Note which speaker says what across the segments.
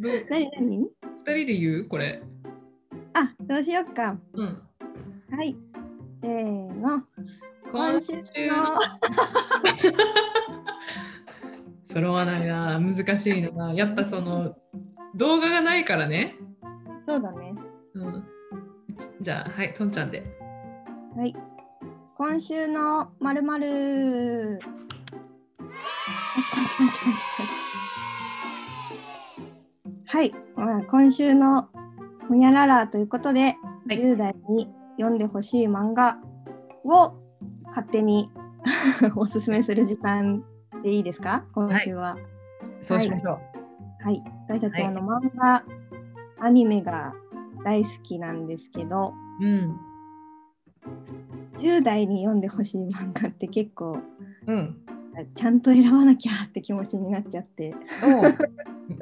Speaker 1: 何？何？
Speaker 2: 二人で言う？これ。
Speaker 1: あ、どうしよっか。
Speaker 2: うん。
Speaker 1: はい。せーの。
Speaker 2: 今週の。揃わないな。難しいな。やっぱその動画がないからね。
Speaker 1: そうだね。
Speaker 2: うん。じゃあ、はい、とんちゃんで。
Speaker 1: はい。今週のまるまる。パチパチパチパチパチ。はい。まあ、今週のほにゃららということで、
Speaker 2: はい
Speaker 1: 10代に読んでほしい漫画を勝手に おすすめする時間でいいですか？今週は。
Speaker 2: そうしましょう。
Speaker 1: はい。私たち、
Speaker 2: はい
Speaker 1: あの漫画、アニメが大好きなんですけど、
Speaker 2: うん。
Speaker 1: 10代に読んでほしい漫画って結構
Speaker 2: うん。
Speaker 1: ちゃんと選ばなきゃって気持ちになっちゃって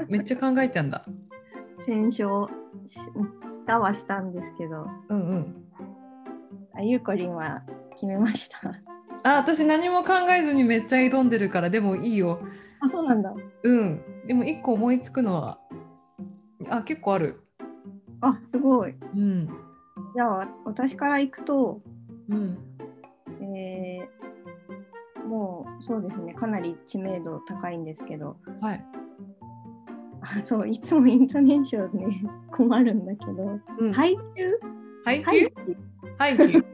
Speaker 2: めっちゃ考えてんだ。
Speaker 1: 選書ししたはしたんですけど
Speaker 2: うんうん。
Speaker 1: あゆうこりんは決めました
Speaker 2: あ、私何も考えずにめっちゃ挑んでるから、でもいいよ。
Speaker 1: あそうなんだ
Speaker 2: うん。でも一個思いつくのは、あ、結構ある。
Speaker 1: あすごい
Speaker 2: うん。
Speaker 1: じゃあわ私からいくと
Speaker 2: うん。
Speaker 1: えーそうですねかなり知名度高いんですけど
Speaker 2: はい。
Speaker 1: あそういつもイントネーションね 困るんだけど
Speaker 2: うん。
Speaker 1: 配給
Speaker 2: 配
Speaker 1: 配
Speaker 2: 給配給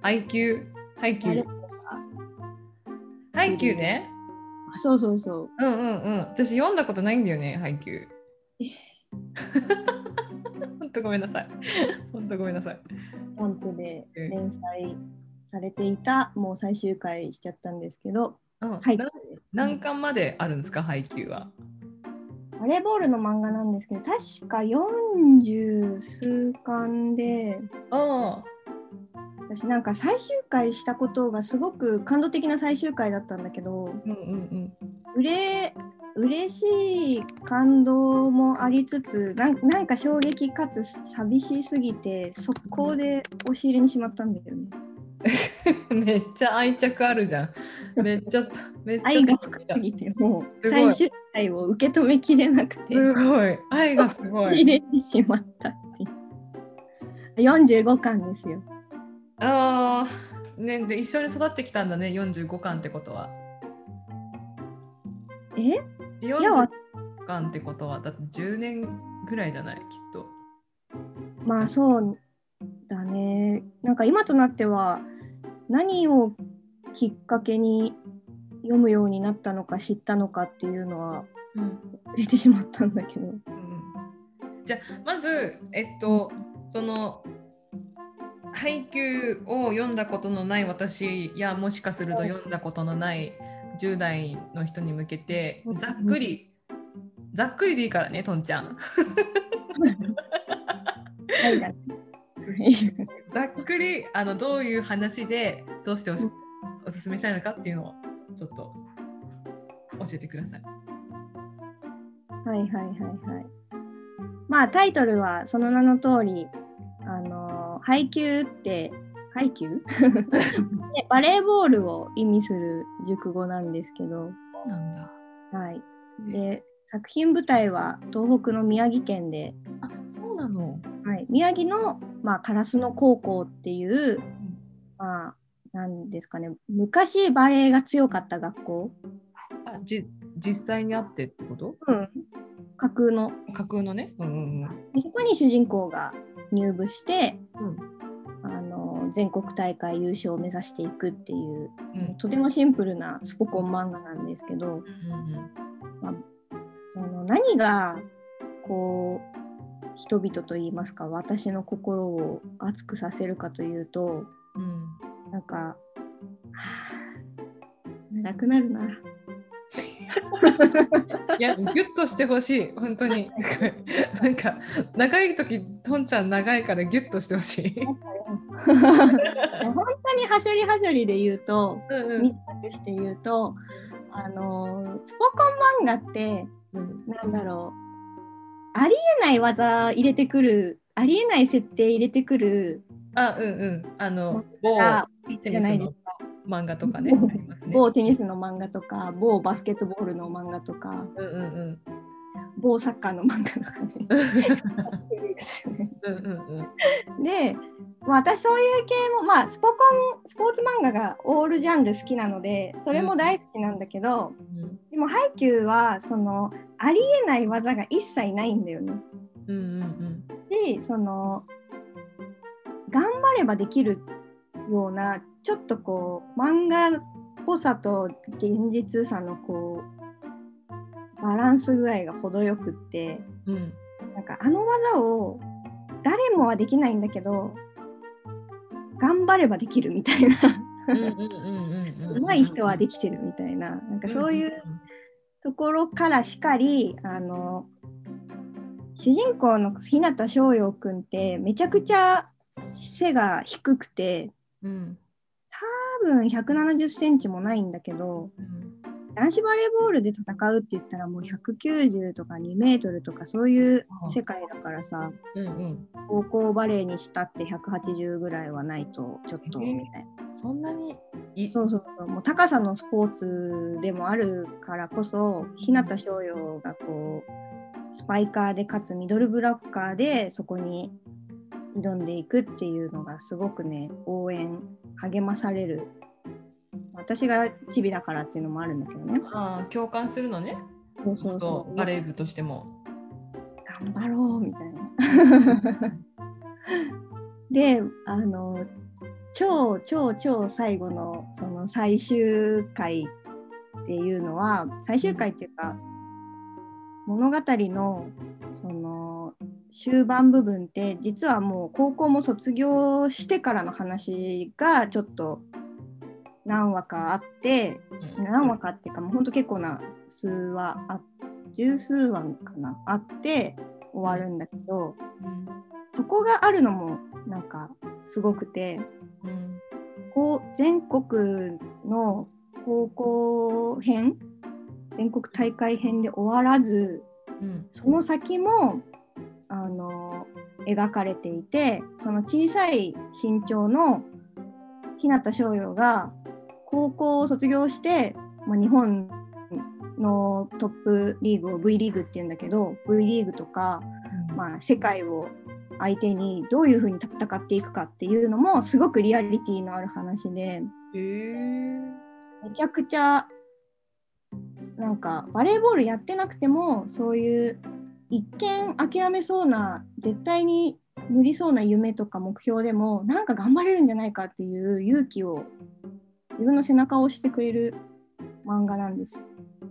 Speaker 2: 配給配給配給ね。
Speaker 1: あそうそうそう
Speaker 2: うんうんうん。私読んだことないんだよね、配給。ほんとごめんなさい。ほんとごめんなさい。
Speaker 1: ジャンプで
Speaker 2: うん
Speaker 1: 連載されていた、もう最終回しちゃったんですけど、
Speaker 2: うん、
Speaker 1: はい、
Speaker 2: な何巻まであるんですか、配給は。
Speaker 1: バレーボールの漫画なんですけど、確か40数巻で、
Speaker 2: あ
Speaker 1: 私なんか最終回したことがすごく感動的な最終回だったんだけど、
Speaker 2: うんうんうん。
Speaker 1: うれ嬉しい感動もありつつなん、なんか衝撃かつ寂しすぎて、速攻で押し入れにしまったんだよね。
Speaker 2: めっちゃ愛着あるじゃん。めっちゃ、めっちゃ。
Speaker 1: 愛が深すぎて、もう最終回を受け止めきれなくて。
Speaker 2: すごい。愛がすご
Speaker 1: 入
Speaker 2: い。
Speaker 1: れてしまったっていう。45巻ですよ。
Speaker 2: ああ、ね、で一緒に育ってきたんだね、45巻ってことは。
Speaker 1: え？いや
Speaker 2: 45巻ってことは、だって10年ぐらいじゃない、きっと。
Speaker 1: まあそうだね。なんか今となっては何をきっかけに読むようになったのか知ったのかっていうのは
Speaker 2: うん。
Speaker 1: 出てしまったんだけど。
Speaker 2: うんじゃあまずえっとその配給を読んだことのない私やもしかすると読んだことのない10代の人に向けて
Speaker 1: うん
Speaker 2: ざっくりざっくりでいいからねとんちゃん ざっくりあのどういう話でどうしておしおすすめしたいのかっていうのをちょっと教えてください。
Speaker 1: はいはいはいはい。まあタイトルはその名の通り、あの配給って配給？ねバレーボールを意味する熟語なんですけど、
Speaker 2: そうなんだ。
Speaker 1: はい。で作品舞台は東北の宮城県で、
Speaker 2: あそうなの。
Speaker 1: はい、宮城の、まあ、烏野高校っていう、まあ、なんですかね。昔バレーが強かった学校、
Speaker 2: あじ実際にあってってこと？
Speaker 1: うん、架空の。
Speaker 2: 架空のね。うんうんうん。
Speaker 1: でそこに主人公が入部して、
Speaker 2: うん。
Speaker 1: あの全国大会優勝を目指していくっていう
Speaker 2: うん。
Speaker 1: とてもシンプルなスポコン漫画なんですけど
Speaker 2: うんうん
Speaker 1: その何がこう人々といいますか私の心を熱くさせるかというと
Speaker 2: うん
Speaker 1: なんか、はあ、長くなるな。
Speaker 2: いや、ギュッとしてほしい、本当に。なんか、長い時、とんちゃん長いからギュッとしてほしい。
Speaker 1: 本当にはしょりはしょりで言うと
Speaker 2: うんうん
Speaker 1: 短くして言うとあのスポコン漫画って
Speaker 2: うん
Speaker 1: なんだろうありえない技入れてくるありえない設定入れてくる
Speaker 2: あ、うんうん。あの、某
Speaker 1: が
Speaker 2: テ
Speaker 1: じゃない
Speaker 2: ニスの
Speaker 1: ですか。
Speaker 2: 漫画とかね。
Speaker 1: 某テニスの漫画とか某バスケットボールの漫画とか
Speaker 2: うんうんうん。
Speaker 1: 某サッカーの漫画とかね。で、まあ、私そういう系もまあスポコンスポーツ漫画がオールジャンル好きなのでそれも大好きなんだけど、
Speaker 2: うん
Speaker 1: でもハイキューはそのありえない技が一切ないんだよね。
Speaker 2: うんうん
Speaker 1: しその頑張ればできるようなちょっとこう漫画っぽさと現実さのこうバランス具合が程よくって
Speaker 2: うん。うん。
Speaker 1: なんかあの技を誰もはできないんだけど頑張ればできるみたいな
Speaker 2: うんうんうんうんうん。
Speaker 1: 上手い人はできてるみたいななんかそういうところからしかりあの主人公の日向翔陽くんってめちゃくちゃ背が低くて
Speaker 2: うん。
Speaker 1: 多分170センチもないんだけど
Speaker 2: うん。
Speaker 1: 男子バレーボールで戦うって言ったらもう190とか2メートルとかそういう世界だからさ
Speaker 2: うんうん。
Speaker 1: 高校バレーにしたって180ぐらいはないとちょっと
Speaker 2: えー
Speaker 1: みたいな。
Speaker 2: そんなに？い
Speaker 1: そうそうそう。もう高さのスポーツでもあるからこそ日向翔陽がこうスパイカーでかつミドルブロッカーでそこに挑んでいくっていうのがすごくね応援励まされる。私がチビだからっていうのもあるんだけどね。
Speaker 2: ああ共感するのね。
Speaker 1: そうそうそ
Speaker 2: そうバレー部としても。
Speaker 1: 頑張ろうみたいな。であの超超超最後のその最終回っていうのは最終回っていうか物語のその終盤部分って実はもう高校も卒業してからの話がちょっと何話かあって
Speaker 2: うん。
Speaker 1: 何話かっていうかもうほんと結構な数話あ十数話かなあって終わるんだけどそこがあるのもなんかすごくて
Speaker 2: うん
Speaker 1: こう全国の高校編全国大会編で終わらず
Speaker 2: うん
Speaker 1: その先もあの描かれていてその小さい身長の日向翔陽が高校を卒業して、まあ、日本のトップリーグを V リーグっていうんだけど V リーグとか、まあ、世界を相手にどういうふうに戦っていくかっていうのもすごくリアリティのある話で
Speaker 2: へえ
Speaker 1: めちゃくちゃなんかバレーボールやってなくてもそういう一見諦めそうな絶対に無理そうな夢とか目標でもなんか頑張れるんじゃないかっていう勇気を自分の背中を押してくれる漫画なんです。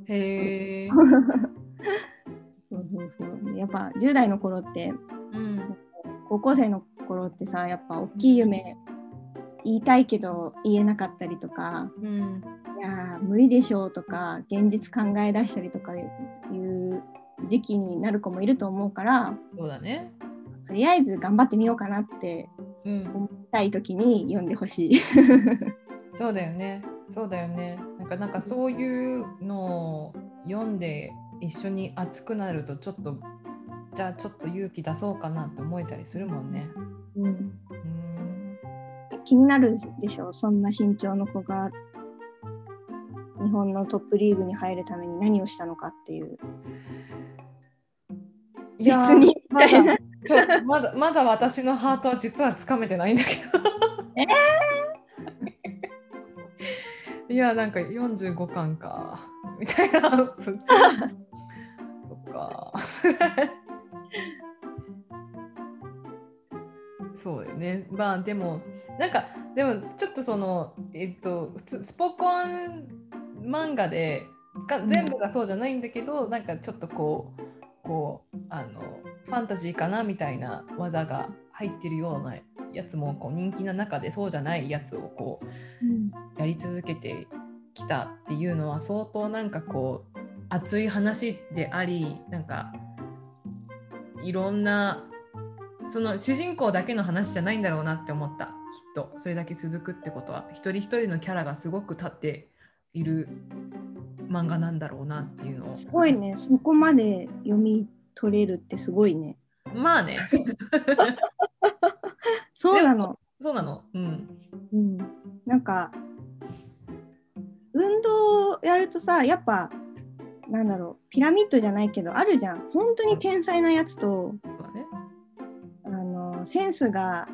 Speaker 2: へえ。
Speaker 1: そうそうそうやっぱ10代の頃って
Speaker 2: うん
Speaker 1: 高校生の頃ってさやっぱ大きい夢言いたいけど言えなかったりとか
Speaker 2: うん
Speaker 1: いやー無理でしょうとか現実考え出したりとかいう時期になる子もいると思うから
Speaker 2: そうだね。
Speaker 1: とりあえず頑張ってみようかなって
Speaker 2: うん
Speaker 1: 思いたい時に読んでほしい。
Speaker 2: そうだよね。そうだよね。なんかなんかそういうのを読んで一緒に熱くなるとちょっとじゃあちょっと勇気出そうかなって思えたりするもんね。
Speaker 1: うん、
Speaker 2: うん
Speaker 1: 気になるでしょ？そんな身長の子が日本のトップリーグに入るために何をしたのかっていう。
Speaker 2: いや
Speaker 1: 別に
Speaker 2: まだちょっとまだまだ私のハートは実はつかめてないんだけど。いやなんか45巻かみたいな。そっか。そうよね。まあでもなんかでもちょっとそのえっとススポコン漫画でか全部がそうじゃないんだけど、なんかちょっとこうこうあのファンタジーかなみたいな技が入ってるようなやつもこう人気な中でそうじゃないやつをこうやり続けてきたっていうのは相当なんかこう熱い話でありなんかいろんなその主人公だけの話じゃないんだろうなって思った。きっと。それだけ続くってことは。一人一人のキャラがすごく立っている漫画なんだろうなっていうのを。
Speaker 1: すごいね。そこまで読み取れるってすごいね。
Speaker 2: まあね。
Speaker 1: そうなの。
Speaker 2: そうなの。うん。
Speaker 1: うん、なんか運動やるとさやっぱなんだろう。ピラミッドじゃないけどあるじゃん。本当に天才なやつと。
Speaker 2: そうだね。
Speaker 1: センスが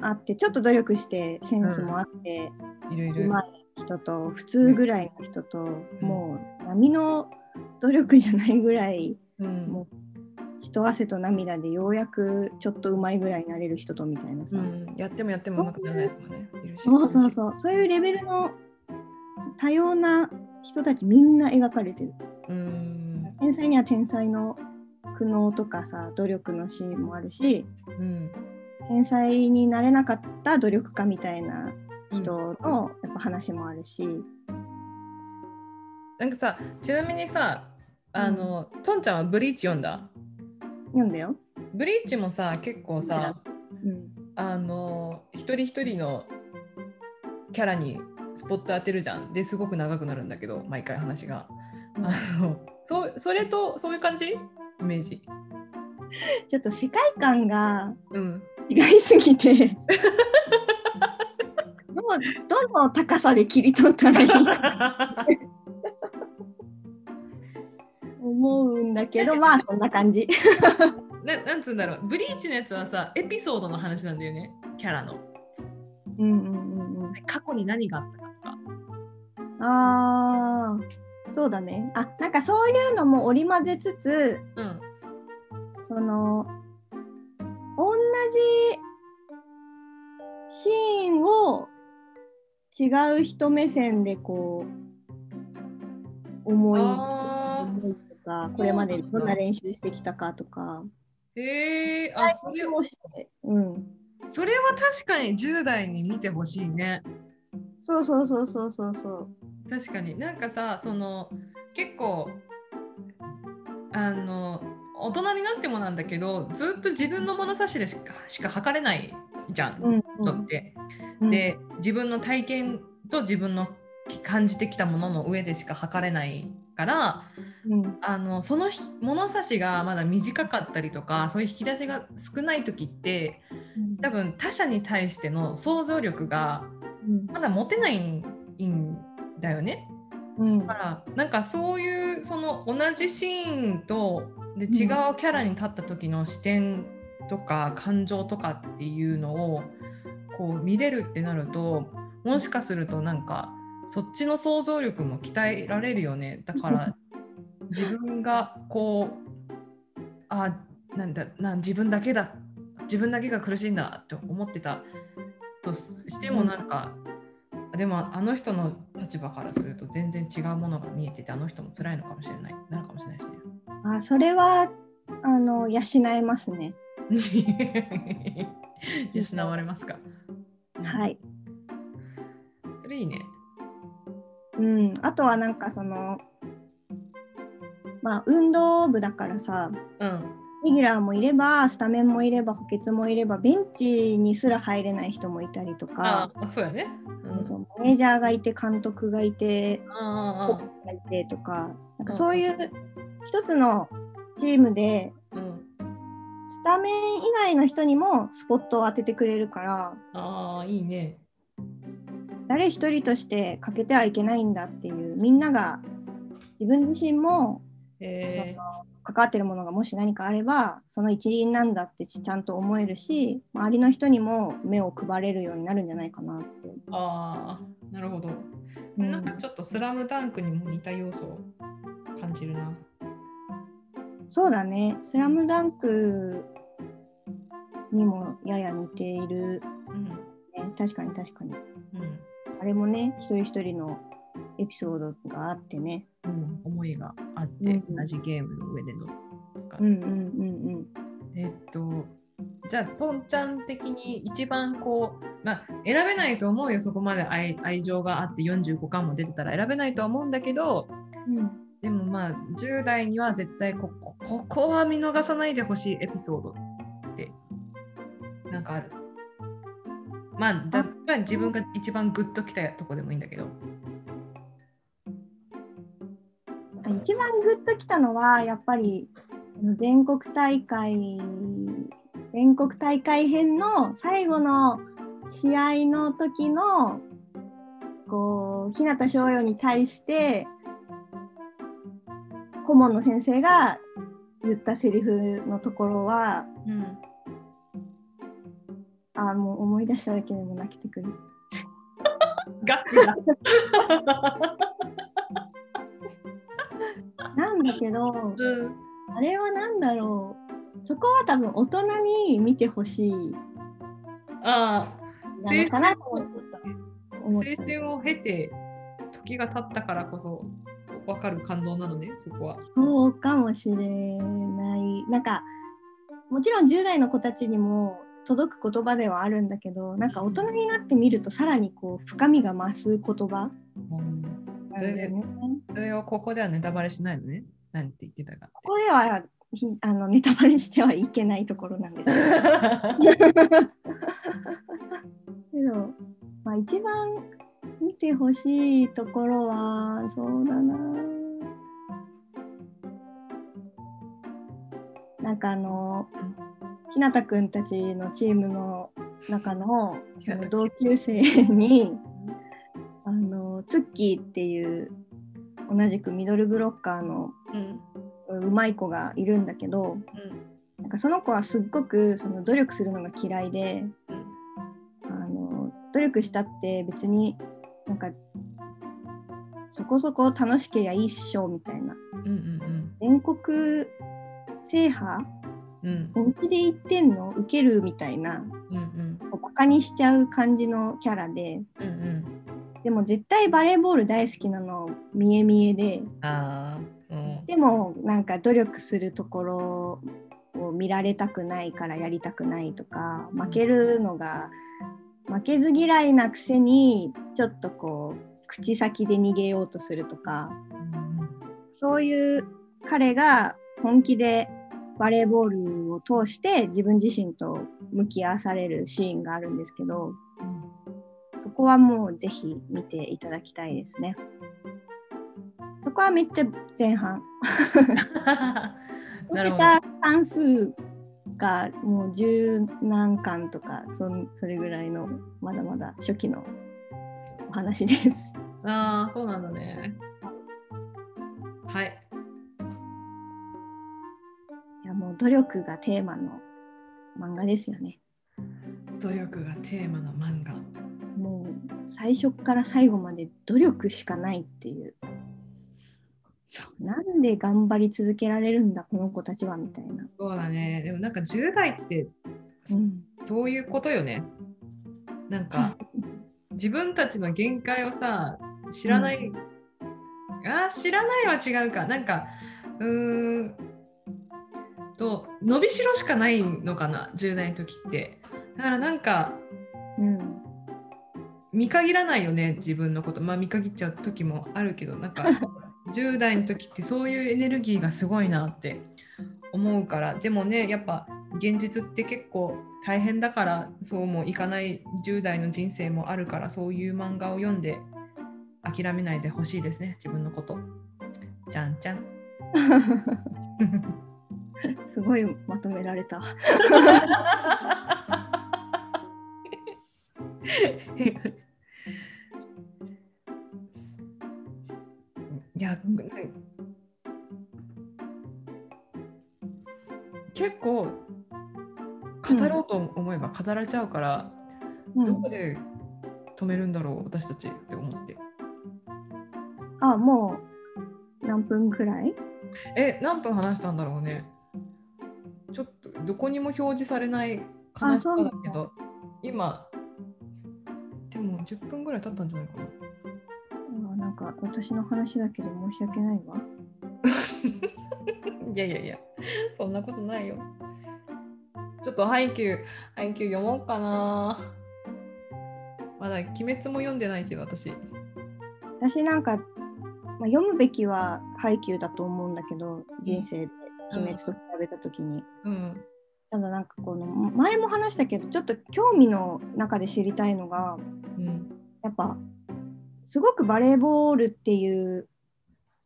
Speaker 1: あってちょっと努力してセンスもあって、
Speaker 2: いるいうる。
Speaker 1: まい人と普通ぐらいの人と、もう波の努力じゃないぐらい
Speaker 2: うん。
Speaker 1: も血と汗と涙でようやくちょっとうまいぐらいになれる人とみたいなさ、
Speaker 2: うん、やってもやってもうまくならないやつもね。いるし。
Speaker 1: そうそうそう。そういうレベルの多様な人たちみんな描かれてる。
Speaker 2: うん。
Speaker 1: 天才には天才の苦悩とかさ努力のシーンもあるし
Speaker 2: うん。
Speaker 1: 天才になれなかった努力家みたいな人のやっぱ話もあるし、
Speaker 2: なんかさ、ちなみにさ、あの、トンちゃんはブリーチ読んだ？
Speaker 1: 読んだよ。
Speaker 2: ブリーチもさ、結構さ、
Speaker 1: うん、
Speaker 2: あの、一人一人のキャラにスポット当てるじゃん。ですごく長くなるんだけど、毎回話が。あのそうそれとそういう感じ？イメージ。
Speaker 1: ちょっと世界観が
Speaker 2: うん。
Speaker 1: 違いすぎて。どのどの高さで切り取ったらいいか。思うんだけどまあそんな感じ。
Speaker 2: ななんつうんだろう。ブリーチのやつはさエピソードの話なんだよね。キャラの。
Speaker 1: うんうんうんうん、
Speaker 2: 過去に何があったかとか。
Speaker 1: あー。そうだね。あなんかそういうのも織り交ぜつつ
Speaker 2: うん
Speaker 1: その同じシーンを違う人目線でこう思い
Speaker 2: あ
Speaker 1: 思いとかこれまでどんな練習してきたかとか。
Speaker 2: ーへえあそれ
Speaker 1: をして、うん、
Speaker 2: それは確かに10代に見てほしいね。
Speaker 1: そうそうそうそうそうそう。
Speaker 2: 確かに。なんかさその結構あの大人になってもなんだけどずっと自分の物差しでしかしか測れないじゃん、
Speaker 1: うん
Speaker 2: 人って。
Speaker 1: うん、
Speaker 2: で自分の体験と自分の感じてきたものの上でしか測れないから
Speaker 1: うん。
Speaker 2: あのそのひ物差しがまだ短かったりとかそういう引き出しが少ない時って多分他者に対しての想像力が
Speaker 1: うん。
Speaker 2: まだ持てないんだよね。
Speaker 1: うん。
Speaker 2: だからなんかそういうその同じシーンとで違うキャラに立った時の視点とか感情とかっていうのをこう見れるってなるともしかするとなんかそっちの想像力も鍛えられるよね。だから自分がこうあなんだなん自分だけだ自分だけが苦しいんだって思ってたとしてもなんか、でもあの人の立場からすると全然違うものが見えててあの人も辛いのかもしれないなるかもしれないしね。
Speaker 1: あそれはあの養えますね。
Speaker 2: 養われますか？
Speaker 1: はい。
Speaker 2: それいいね。
Speaker 1: うん、あとはなんかそのまあ運動部だからさ
Speaker 2: うん。
Speaker 1: レギュラーもいればスタメンもいれば補欠もいればベンチにすら入れない人もいたりとか
Speaker 2: あ、そうやね。うん、
Speaker 1: そうマネージャーがいて監督がいて
Speaker 2: あ
Speaker 1: コーチがいてとかなんかそういう一つのチームで
Speaker 2: あ、うん。
Speaker 1: スタメン以外の人にもスポットを当ててくれるから
Speaker 2: ああ、いいね。
Speaker 1: 誰一人として欠けてはいけないんだっていうみんなが自分自身も
Speaker 2: え
Speaker 1: その関わってるものがもし何かあればその一員なんだってちゃんと思えるし周りの人にも目を配れるようになるんじゃないかなって。
Speaker 2: ー、ああ、なるほど。
Speaker 1: うん
Speaker 2: なんかちょっとスラムダンクにも似た要素を感じるな。
Speaker 1: そうだね「スラムダンクにもやや似ている、
Speaker 2: うん。
Speaker 1: ね、確かに確かに。
Speaker 2: うん。
Speaker 1: あれもね一人一人のエピソードがあってね。
Speaker 2: うん、思いがあって、
Speaker 1: うん。
Speaker 2: 同じゲームの上でのとか、
Speaker 1: うんうんうん
Speaker 2: えっとじゃあとんちゃん的に一番こうまあ選べないと思うよそこまで愛愛情があって45巻も出てたら。選べないとは思うんだけど
Speaker 1: うん。うん
Speaker 2: でもまあ10代には絶対ここここは見逃さないでほしいエピソードって。なんかある。まあだまあ自分が一番グッときたとこでもいいんだけど。
Speaker 1: あ一番グッときたのはやっぱり全国大会全国大会編の最後の試合の時のここう日向翔陽に対して顧問の先生が言ったセリフのところは
Speaker 2: うん
Speaker 1: あーもう思い出しただけでも泣けてくる。
Speaker 2: ガチだ。
Speaker 1: なんだけど
Speaker 2: うん
Speaker 1: あれは何だろうそこは多分大人に見てほしい
Speaker 2: あ
Speaker 1: なのかなと思った。思
Speaker 2: あ、
Speaker 1: った
Speaker 2: 青春を経て時が経ったからこそ分かる感動なのね、そこは。
Speaker 1: そうかもしれない。なんかもちろん10代の子たちにも届く言葉ではあるんだけどなんか大人になってみるとさらにこう深みが増す言葉
Speaker 2: うん
Speaker 1: なんだよね。
Speaker 2: それをここではネタバレしないのね。なんて言ってたか。
Speaker 1: ここではひあのネタバレしてはいけないところなんですけど けど、まあ、一番見てほしいところはそうだな。なんかあのひなたくんたちのチームの中のあの同級生に あのツッキーっていう同じくミドルブロッカーの
Speaker 2: うん
Speaker 1: うまい子がいるんだけどなんかその子はすっごくその努力するのが嫌いであの努力したって別になんかそこそこ楽しけりゃいいっしょみたいな。
Speaker 2: うんうん
Speaker 1: 全国制覇？
Speaker 2: うん。うん
Speaker 1: 本気で言ってんの？受けるみたいな。
Speaker 2: うんうん。
Speaker 1: バカにしちゃう感じのキャラで。
Speaker 2: うんうん。
Speaker 1: でも絶対バレーボール大好きなの。見え見えで。
Speaker 2: うん。
Speaker 1: でもなんか努力するところを見られたくないからやりたくないとか負けるのが負けず嫌いなくせにちょっとこう口先で逃げようとするとかそういう彼が本気でバレーボールを通して自分自身と向き合わされるシーンがあるんですけどそこはもうぜひ見ていただきたいですね。そこはめっちゃ前半。
Speaker 2: なるほど
Speaker 1: た関数がもう十何巻とかそんそれぐらいのまだまだ初期のお話です。
Speaker 2: ああそうなんだねはい
Speaker 1: いやもう努力がテーマの漫画ですよね。
Speaker 2: 努力がテーマの漫画
Speaker 1: もう最初から最後まで努力しかないっていう。
Speaker 2: そう。
Speaker 1: なんで頑張り続けられるんだこの子たちはみたいな。
Speaker 2: そうだね。でもなんか10代って
Speaker 1: うん、
Speaker 2: そういうことよね。なんか自分たちの限界をさ知らない、あー知らないは違うか。なんかうーんと伸びしろしかないのかな10代の時って。だからなんか
Speaker 1: うん。
Speaker 2: 見限らないよね自分のこと。まあ見限っちゃう時もあるけどなんか 10代の時ってそういうエネルギーがすごいなって思うから。でもねやっぱ現実って結構大変だからそうもいかない10代の人生もあるからそういう漫画を読んで諦めないでほしいですね自分のこと。じゃんじゃん。
Speaker 1: すごいまとめられた。
Speaker 2: や結構語ろうと思えば語られちゃうから、
Speaker 1: うん。
Speaker 2: どこで止めるんだろう私たちって思って。
Speaker 1: あもう何分くらい？
Speaker 2: え何分話したんだろうね。ちょっとどこにも表示されない悲しさだけど今でも10分ぐらい経ったんじゃないかな。
Speaker 1: あなんか私の話だけで申し訳ないわ。
Speaker 2: いやいやいや、そんなことないよ。ちょっと配給、配給読もうかな。まだ鬼滅も読んでないけど、私。
Speaker 1: 私なんか、まあ、読むべきは配給だと思うんだけど人生で鬼滅と比べた時に、
Speaker 2: うん。
Speaker 1: ただなんかこの前も話したけどちょっと興味の中で知りたいのが
Speaker 2: うん。
Speaker 1: やっぱすごくバレーボールっていう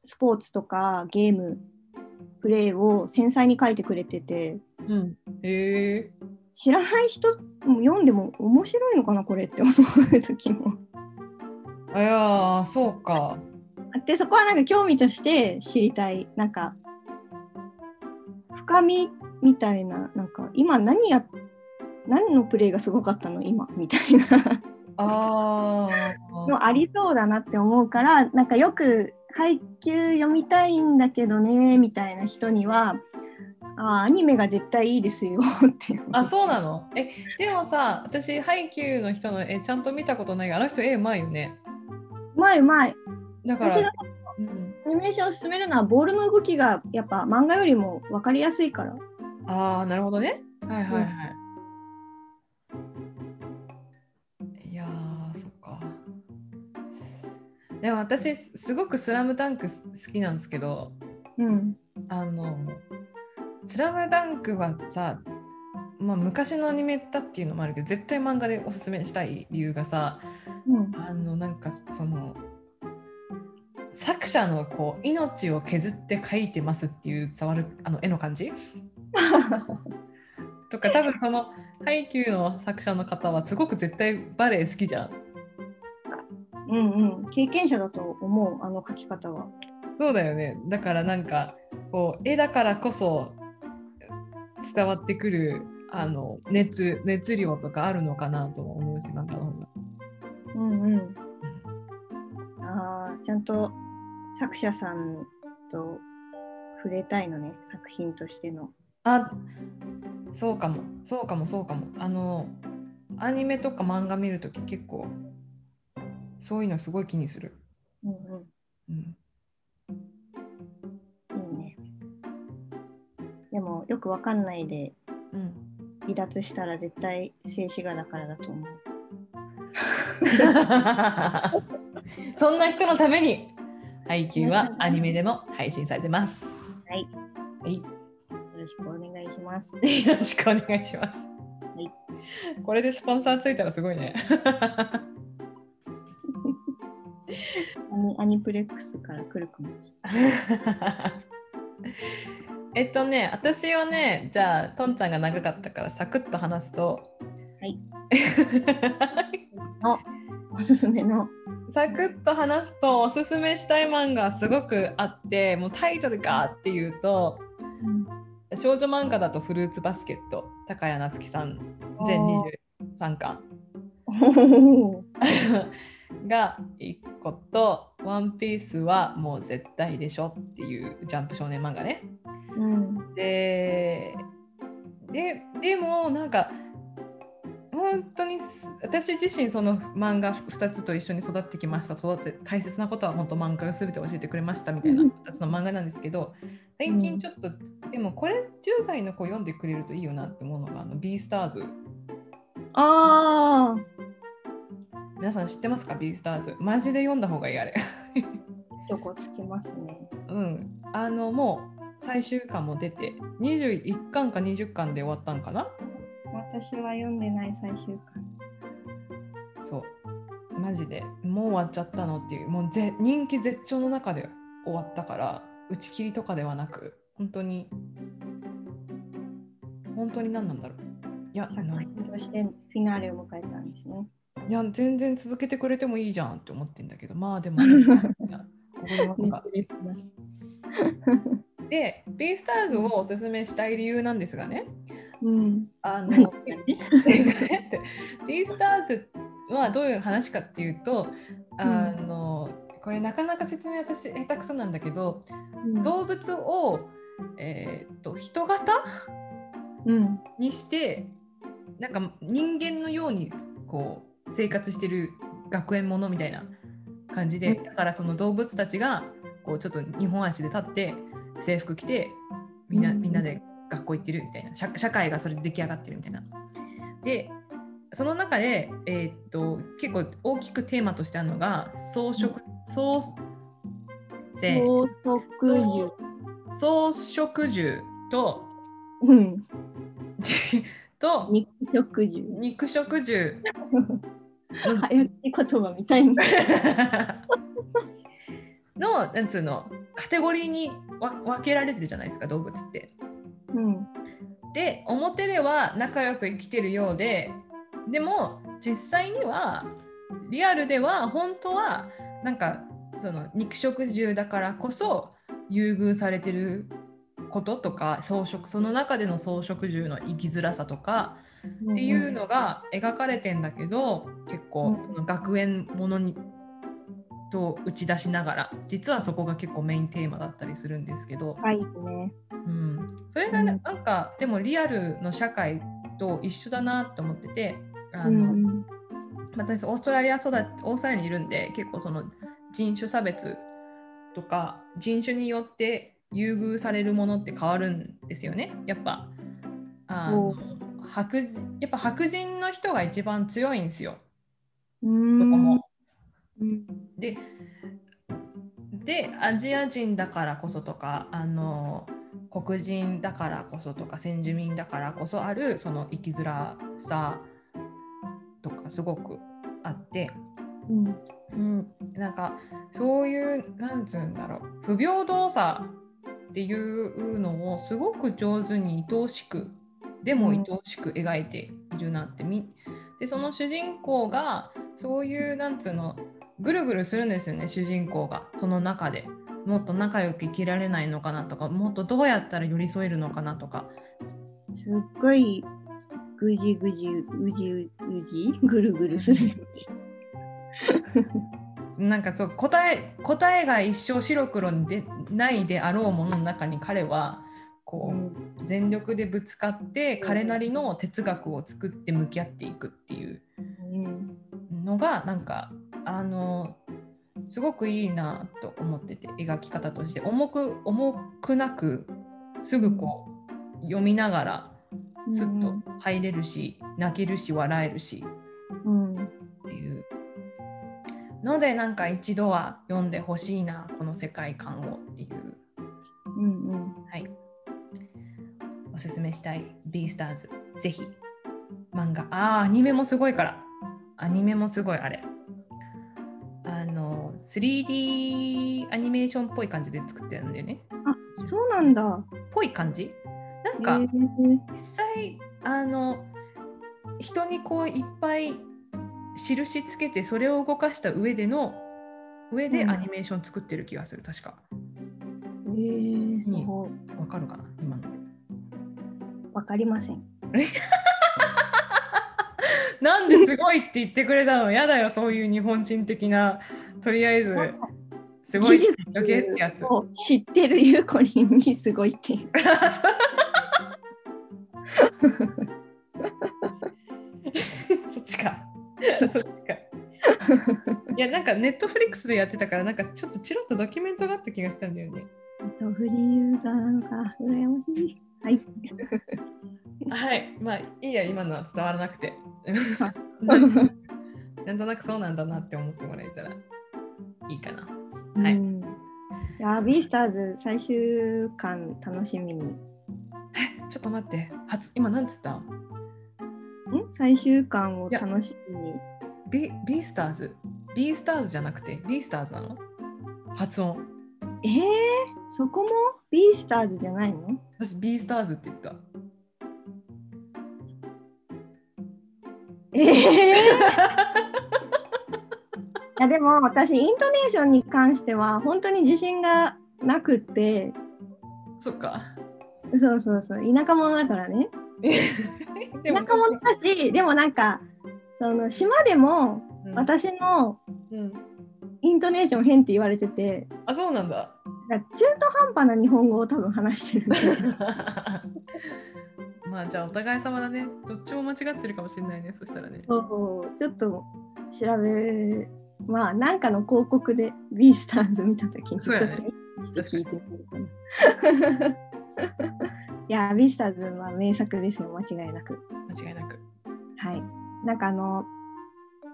Speaker 1: スポーツとかゲームプレーを繊細に書いてくれてて。
Speaker 2: うん。へえ。
Speaker 1: 知らない人も読んでも面白いのかなこれって思う時も。
Speaker 2: あいやーそうか。
Speaker 1: でそこはなんか興味として知りたい。なんか深みみたいななんか今何や何のプレイがすごかったの今みたいな。
Speaker 2: あ
Speaker 1: のありそうだなって思うからなんかよく配給読みたいんだけどねみたいな人にはあアニメが絶対いいですよ って
Speaker 2: あそうなの？えでもさ私ハイキューの人の絵ちゃんと見たことないあの人絵うまいよね。
Speaker 1: うまいうまい。
Speaker 2: だから
Speaker 1: 私が
Speaker 2: うん、
Speaker 1: アニメーションを進めるのはボールの動きがやっぱ漫画よりも分かりやすいから。
Speaker 2: ああなるほどね。はいはいはいいでも私すごく「スラムダンク好きなんですけど
Speaker 1: うん
Speaker 2: あの「スラムダンクはさまあ昔のアニメだっていうのもあるけど絶対漫画でおすすめしたい理由がさ
Speaker 1: うん
Speaker 2: あのなんかその作者のこう命を削って描いてますっていう伝わるあの絵の感じ？とか多分そのハイキューの作者の方はすごく絶対バレエ好きじゃん。
Speaker 1: うんうん。経験者だと思うあの描き方は。
Speaker 2: そうだよね。だからなんかこう絵だからこそ伝わってくるあの熱熱量とかあるのかなとも思うし漫画の方が。
Speaker 1: うんうん。ああちゃんと作者さんと触れたいのね作品としての。
Speaker 2: あそうかも。そうかもそうかも。あのアニメとか漫画見るとき結構そういうのすごい気にする、
Speaker 1: うん
Speaker 2: うん、
Speaker 1: うん。いいね。でもよくわかんないで
Speaker 2: うん、
Speaker 1: 離脱したら絶対静止画だからだと思う。
Speaker 2: そんな人のために配給はアニメでも配信されてます。
Speaker 1: はい。
Speaker 2: はい。
Speaker 1: よろしくお願いします。
Speaker 2: よろしくお願いします。
Speaker 1: はい。
Speaker 2: これでスポンサーついたらすごいね。
Speaker 1: アニプレックスから来るかも。し れ
Speaker 2: えっとね、私はね、じゃあ、とんちゃんが長かったからサクッと話すと。
Speaker 1: はい。な いおすすめの。
Speaker 2: サクッと話すとおすすめしたい漫画すごくあってもうタイトルがっていうと少女漫画だと「フルーツバスケット」高谷夏樹さん全23巻。が1個と「ワンピースはもう絶対でしょっていうジャンプ少年漫画ね。
Speaker 1: うん。
Speaker 2: でででもなんか本当にす私自身その漫画2つと一緒に育ってきました。育って大切なことは本当漫画が全て教えてくれましたみたいな
Speaker 1: うん。
Speaker 2: 2つの漫画なんですけど最近ちょっと、でもこれ10代の子読んでくれるといいよなって思うのがあの B スター。ズ
Speaker 1: ああ
Speaker 2: 皆さん知ってますか？B スターズ。マジで読んだ方がいいあれ。
Speaker 1: どこつきますね。
Speaker 2: うん。あのもう最終巻も出て21巻か20巻で終わったんかな？
Speaker 1: 私は読んでない最終巻。
Speaker 2: そう。マジで。もう終わっちゃったのっていう。もうぜ人気絶頂の中で終わったから打ち切りとかではなく本当に本当に何なんだろう。いや
Speaker 1: 作
Speaker 2: な
Speaker 1: 品としてフィナーレを迎えたんですね
Speaker 2: いや全然続けてくれてもいいじゃんって思ってんだけどまあでも で B スターズをおすすめしたい理由なんですがね。
Speaker 1: うん。
Speaker 2: あの B スターズはどういう話かっていうとあの、これなかなか説明私下手くそなんだけど
Speaker 1: うん。
Speaker 2: 動物を、えーっと人型？
Speaker 1: うん。
Speaker 2: にしてなんか人間のようにこう生活してる学園ものみたいな感じで
Speaker 1: うん。
Speaker 2: だからその動物たちがこうちょっと2本足で立って制服着てみんな
Speaker 1: うん。
Speaker 2: みんなで学校行ってるみたいな。社社会がそれで出来上がってるみたいな。でその中で、えーっと結構大きくテーマとしてあるのが草食草せ
Speaker 1: 高速獣。
Speaker 2: 草食獣と
Speaker 1: うん
Speaker 2: と
Speaker 1: 肉食獣。
Speaker 2: 肉食獣。
Speaker 1: 早口言葉みたいな。
Speaker 2: のなんつうのカテゴリーにわ分けられてるじゃないですか動物って。
Speaker 1: うん。
Speaker 2: で表では仲良く生きてるようででも実際にはリアルでは本当はなんかその肉食獣だからこそ優遇されてることとか草食その中での草食獣の生きづらさとかっていうのが描かれてんだけど結構その学園ものにと打ち出しながら実はそこが結構メインテーマだったりするんですけど、
Speaker 1: はいね。
Speaker 2: うん、それが、ね、なんかでもリアルの社会と一緒だなと思っててあの、うん、私オーストラリア育オーストラリアにいるんで結構その人種差別とか人種によって優遇されるものって変わるんですよね。やっぱあの白やっぱ白人の人が一番強いんですよ。どこも。ででアジア人だからこそとかあの黒人だからこそとか先住民だからこそあるその生きづらさとかすごくあって、うん、うん、なんかそういうなんつうんだろう。不平等さっていうのをすごく上手に愛おしくでも愛おしく描いているなってみでその主人公がそういうなんつうのぐるぐるするんですよね主人公が。その中で。もっと仲良く生きられないのかなとかもっとどうやったら寄り添えるのかなとか。
Speaker 1: すっごいぐじぐじうじうじぐるぐるする
Speaker 2: なんかそう答え答えが一生白黒にでないであろうものの中に彼はこう、全力でぶつかって彼なりの哲学を作って向き合っていくっていう。のがなんかあのすごくいいなと思ってて描き方として。重く重くなくすぐこう読みながらすっと入れるし、泣けるし笑えるし、のでなんか一度は読んでほしいなこの世界観をっていう、うんうん、はい。おすすめしたい。B スターズぜひ。漫画。ああアニメもすごいから。アニメもすごいあれ。あの 3D アニメーションっぽい感じで作ってるんだよね。
Speaker 1: あそうなんだ。
Speaker 2: ぽい感じ？なんか、実際あの人にこういっぱい印つけてそれを動かした上での上でアニメーション作ってる気がする、確か。えー、わかるかな今ので。
Speaker 1: わかりません。
Speaker 2: なんですごいって言ってくれたの？やだよそういう日本人的なとりあえずすごいって言っけってやつ。
Speaker 1: 知ってるゆうこりんにすごいって。
Speaker 2: いやなんかネットフリックスでやってたからなんかちょっとチロッとドキュメントがあった気がしたんだよね。
Speaker 1: ネットフリーユーザーなのか羨ましい。はい。
Speaker 2: はい、まあいいや今のは伝わらなくて。なんとなくそうなんだなって思ってもらえたらいいかな。はい。い
Speaker 1: やビースターズ最終巻楽しみに。
Speaker 2: えちょっと待って初今なんつった？ん
Speaker 1: 最終巻を楽しみに。
Speaker 2: ビビースターズ？ビースターズじゃなくてビースターズなの？発音。
Speaker 1: えー、そこも？ビースターズじゃないの？
Speaker 2: 私ビースターズって言った。
Speaker 1: えー？いやでも私イントネーションに関しては本当に自信がなくって。
Speaker 2: そっか。
Speaker 1: そうそうそう。田舎者だからね 田舎者だしでもなんかその島でも私のイントネーション変って言われてて、
Speaker 2: あそうなんだ。
Speaker 1: 中途半端な日本語を多分話してる
Speaker 2: まあじゃあお互い様だね。どっちも間違ってるかもしれないねそしたらね。
Speaker 1: そうちょっと調べまあなんかの広告でビースターズ見たときにちょっとして聞いてみるかな。いやビースターズは名作ですよ間違いなく。
Speaker 2: 間違いなく。
Speaker 1: はい。なんかあの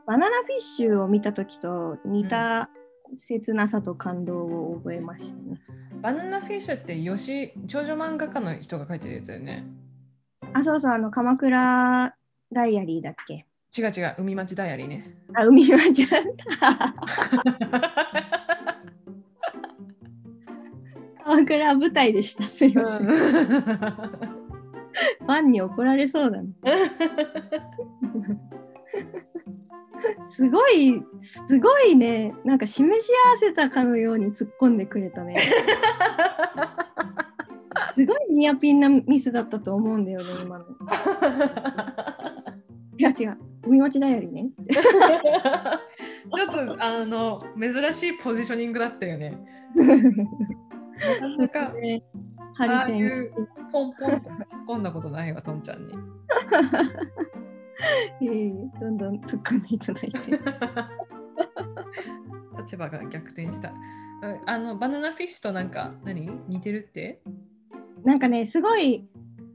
Speaker 1: バナナフィッシュを見た時と似た切なさと感動を覚えましたね。
Speaker 2: うん、バナナフィッシュって吉少女漫画家の人が書いてるやつだよね。
Speaker 1: あそうそうあの鎌倉ダイアリーだっけ？
Speaker 2: 違う違う、海町ダイアリーね。
Speaker 1: あ、海町だった。鎌倉舞台でした。すいません。うん、ファンに怒られそうだね。すごいすごいねなんか示し合わせたかのように突っ込んでくれたねすごいニアピンなミスだったと思うんだよね今のいや違う海町だよりね
Speaker 2: ちょっとあの珍しいポジショニングだったよね。なかなか
Speaker 1: ね
Speaker 2: あ
Speaker 1: ハリセン
Speaker 2: あいうポンポンと突っ込んだことないわ、とんちゃんに。
Speaker 1: いえいえどんどん突っ込んでいただいて
Speaker 2: 立場が逆転した。うんあのバナナフィッシュとなんか何？似てるって？
Speaker 1: なんかねすごい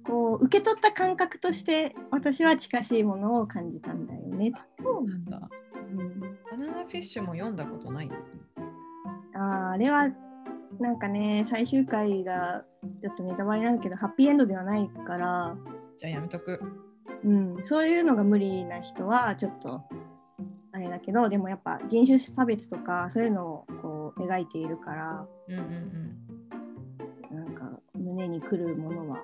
Speaker 1: こう受け取った感覚として私は近しいものを感じたんだよね。
Speaker 2: そうなんだ。
Speaker 1: うん
Speaker 2: バナナフィッシュも読んだことない
Speaker 1: あーあれはなんかね最終回がちょっとネタバレになるけどハッピーエンドではないから、
Speaker 2: じゃあやめとく。
Speaker 1: うん、そういうのが無理な人はちょっとあれだけどでもやっぱ人種差別とかそういうのをこう描いているから
Speaker 2: うんうん
Speaker 1: なんか胸にくるものは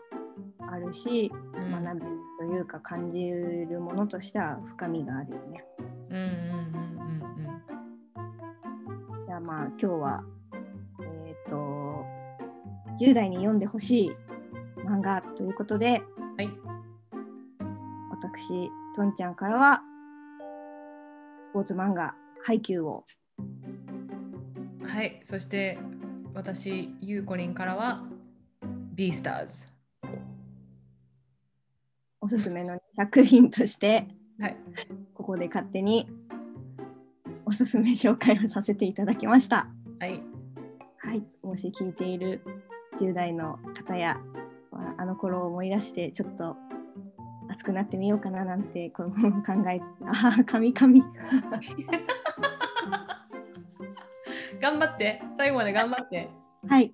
Speaker 1: あるし
Speaker 2: うん。うん
Speaker 1: 学びというか感じるものとしては深みがあるよね。
Speaker 2: うんうんうんうん
Speaker 1: じゃあまあ今日はと10代に読んでほしい漫画ということで
Speaker 2: うん。はい。
Speaker 1: 私とんちゃんからはスポーツ漫画「ハイキュー」を
Speaker 2: はい。そして私、ゆうこりんからは、ビースターズ。
Speaker 1: おすすめの作品として
Speaker 2: はい。
Speaker 1: ここで勝手におすすめ紹介をさせていただきました。
Speaker 2: はい。
Speaker 1: はい、もし聞いている10代の方やはあの頃を思い出してちょっと熱くなってみようかななんてこの考えああ神々
Speaker 2: 頑張って。最後まで頑張って。
Speaker 1: はい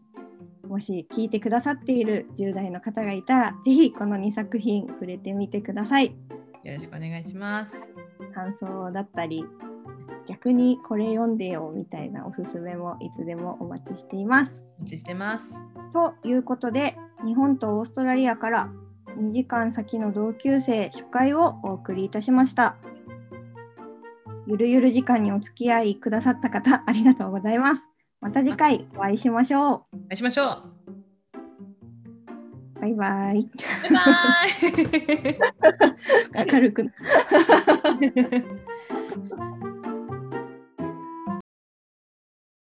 Speaker 1: もし聞いてくださっている10代の方がいたらぜひこの2作品触れてみてください
Speaker 2: よろしくお願いします。
Speaker 1: 感想だったり逆にこれ読んでよみたいなおすすめもいつでもお待ちしています。
Speaker 2: お待ちしてます。
Speaker 1: ということで日本とオーストラリアから2時間先の同級生初回をお送りいたしました。ゆるゆる時間にお付き合いくださった方ありがとうございます。また次回お会いしましょ
Speaker 2: お会いしましょう。
Speaker 1: うバイバイ。
Speaker 2: バイバイ。
Speaker 1: 明るく